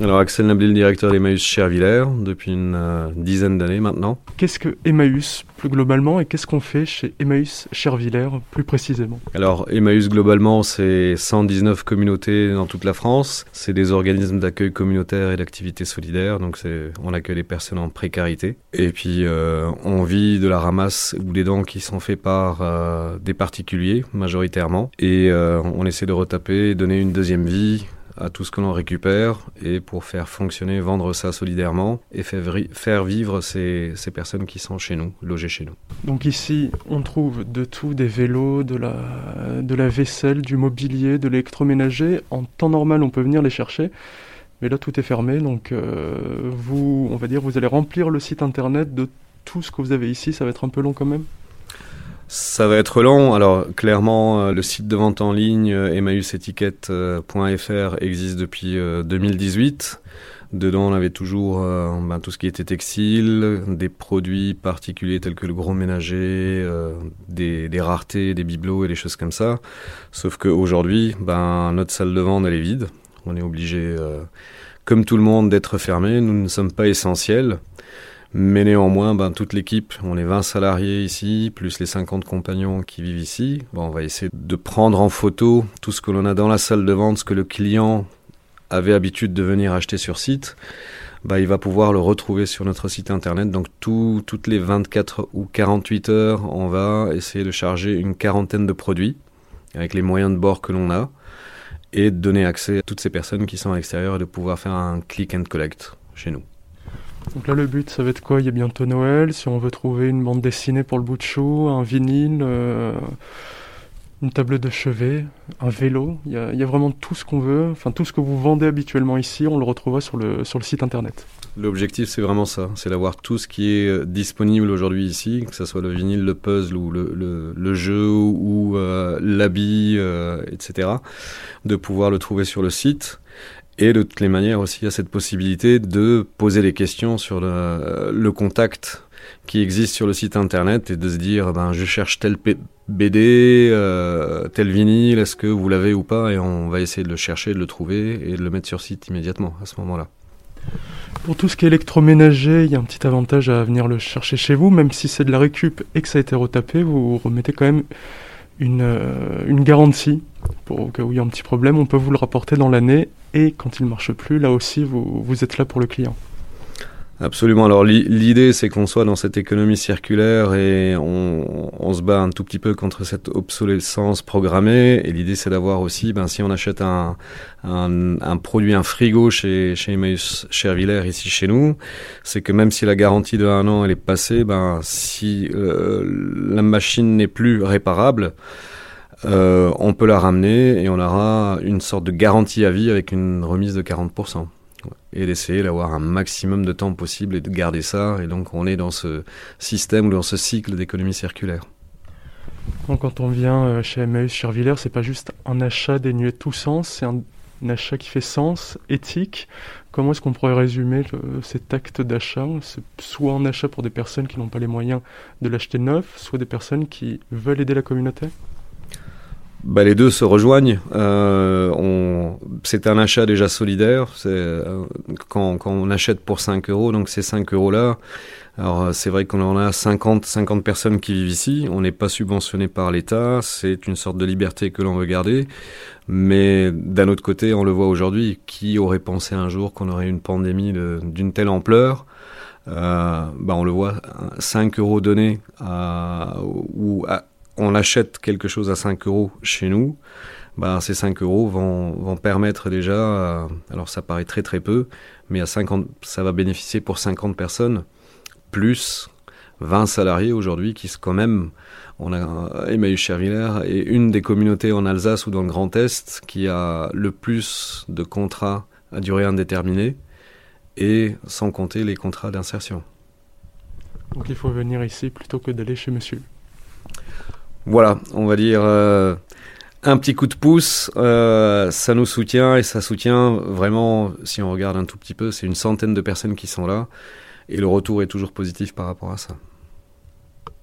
Alors Axel Nabil, directeur d'Emmaüs Chervillers depuis une euh, dizaine d'années maintenant. Qu'est-ce que Emmaüs plus globalement et qu'est-ce qu'on fait chez Emmaüs Chervillers plus précisément? Alors Emmaüs globalement c'est 119 communautés dans toute la France. C'est des organismes d'accueil communautaire et d'activité solidaire. Donc on accueille les personnes en précarité. Et puis euh, on vit de la ramasse ou des dons qui sont faits par euh, des particuliers majoritairement. Et on essaie de retaper, donner une deuxième vie à tout ce que l'on récupère et pour faire fonctionner, vendre ça solidairement et faire vivre ces, personnes qui sont chez nous, logées chez nous. Donc ici, on trouve de tout, des vélos, de la, de la vaisselle, du mobilier, de l'électroménager. En temps normal, on peut venir les chercher. Mais là, tout est fermé, donc euh, vous, on va dire, vous allez remplir le site internet de tout ce que vous avez ici. Ça va être un peu long quand même. Ça va être long. Alors clairement, euh, le site de vente en ligne euh, emmaüsetiquette.fr existe depuis 2018. Euh, Dedans, on avait toujours ben, tout ce qui était textile, des produits particuliers tels que le gros ménager, des, des, raretés, des bibelots et des choses comme ça. Sauf qu'aujourd'hui, ben, notre salle de vente, elle est vide. On est obligé, comme tout le monde, d'être fermé. Nous ne sommes pas essentiels. Mais néanmoins, ben, toute l'équipe, on est 20 salariés ici, plus les 50 compagnons qui vivent ici. On va essayer de prendre en photo tout ce que l'on a dans la salle de vente, ce que le client avait habitude de venir acheter sur site. Ben, il va pouvoir le retrouver sur notre site internet. Donc tout, toutes les 24 ou 48 heures, on va essayer de charger une quarantaine de produits avec les moyens de bord que l'on a et de donner accès à toutes ces personnes qui sont à l'extérieur et de pouvoir faire un click and collect chez nous. Donc là, le but, ça va être quoi? Il y a bientôt Noël. Si on veut trouver une bande dessinée pour le bout de chou, un vinyle, euh, une table de chevet, un vélo, il y, a, vraiment tout ce qu'on veut. Enfin, tout ce que vous vendez habituellement ici, on le retrouvera sur le, sur le site internet. L'objectif, c'est vraiment ça. C'est d'avoir tout ce qui est euh, disponible aujourd'hui ici, que ce soit le vinyle, le puzzle ou le, le, jeu ou euh, l'habit, etc. De pouvoir le trouver sur le site et de toutes les manières aussi, il y a cette possibilité de poser des questions sur le, contact qui existe sur le site internet et de se dire ben, je cherche tel BD, euh, tel vinyle, est-ce que vous l'avez ou pas? Et on va essayer de le chercher, de le trouver et de le mettre sur site immédiatement à ce moment-là. Pour tout ce qui est électroménager, il y a un petit avantage à venir le chercher chez vous, même si c'est de la récup et que ça a été retapé, vous remettez quand même une, euh, une garantie pour au cas où il y a un petit problème, on peut vous le rapporter dans l'année et quand il ne marche plus, là aussi, vous, vous êtes là pour le client. Absolument. Alors l'idée, c'est qu'on soit dans cette économie circulaire et on, se bat un tout petit peu contre cette obsolescence programmée. Et l'idée, c'est d'avoir aussi, ben, si on achète un, produit, un frigo chez, chez Emmaüs Chervillers, ici chez nous, c'est que même si la garantie de un an elle est passée, ben, si euh, la machine n'est plus réparable, euh, on peut la ramener et on aura une sorte de garantie à vie avec une remise de 40%. Et d'essayer d'avoir un maximum de temps possible et de garder ça. Et donc on est dans ce système ou dans ce cycle d'économie circulaire. Donc quand on vient euh, chez Emmaüs Chervillers, c'est pas juste un achat dénué de tout sens, c'est un, achat qui fait sens, éthique. Comment est-ce qu'on pourrait résumer cet acte d'achat? C'est soit un achat pour des personnes qui n'ont pas les moyens de l'acheter neuf, soit des personnes qui veulent aider la communauté? Bah, les deux se rejoignent. Euh, c'est un achat déjà solidaire. Euh, quand, quand, on achète pour 5 euros, donc ces 5 euros-là, alors c'est vrai qu'on en a 50, 50 personnes qui vivent ici. On n'est pas subventionné par l'État. C'est une sorte de liberté que l'on veut garder. Mais d'un autre côté, on le voit aujourd'hui. Qui aurait pensé un jour qu'on aurait une pandémie d'une telle ampleur? Euh, bah on le voit, 5 euros donnés à, ou à, on achète quelque chose à 5 euros chez nous, bah, ces 5 euros vont, permettre déjà, alors ça paraît très très peu, mais à 50, ça va bénéficier pour 50 personnes, plus 20 salariés aujourd'hui qui quand même, on a Emmaüs Chervillers et une des communautés en Alsace ou dans le Grand Est qui a le plus de contrats à durée indéterminée et sans compter les contrats d'insertion. Donc il faut venir ici plutôt que d'aller chez monsieur voilà, on va dire euh, un petit coup de pouce, euh, ça nous soutient et ça soutient vraiment, si on regarde un tout petit peu, c'est une centaine de personnes qui sont là et le retour est toujours positif par rapport à ça.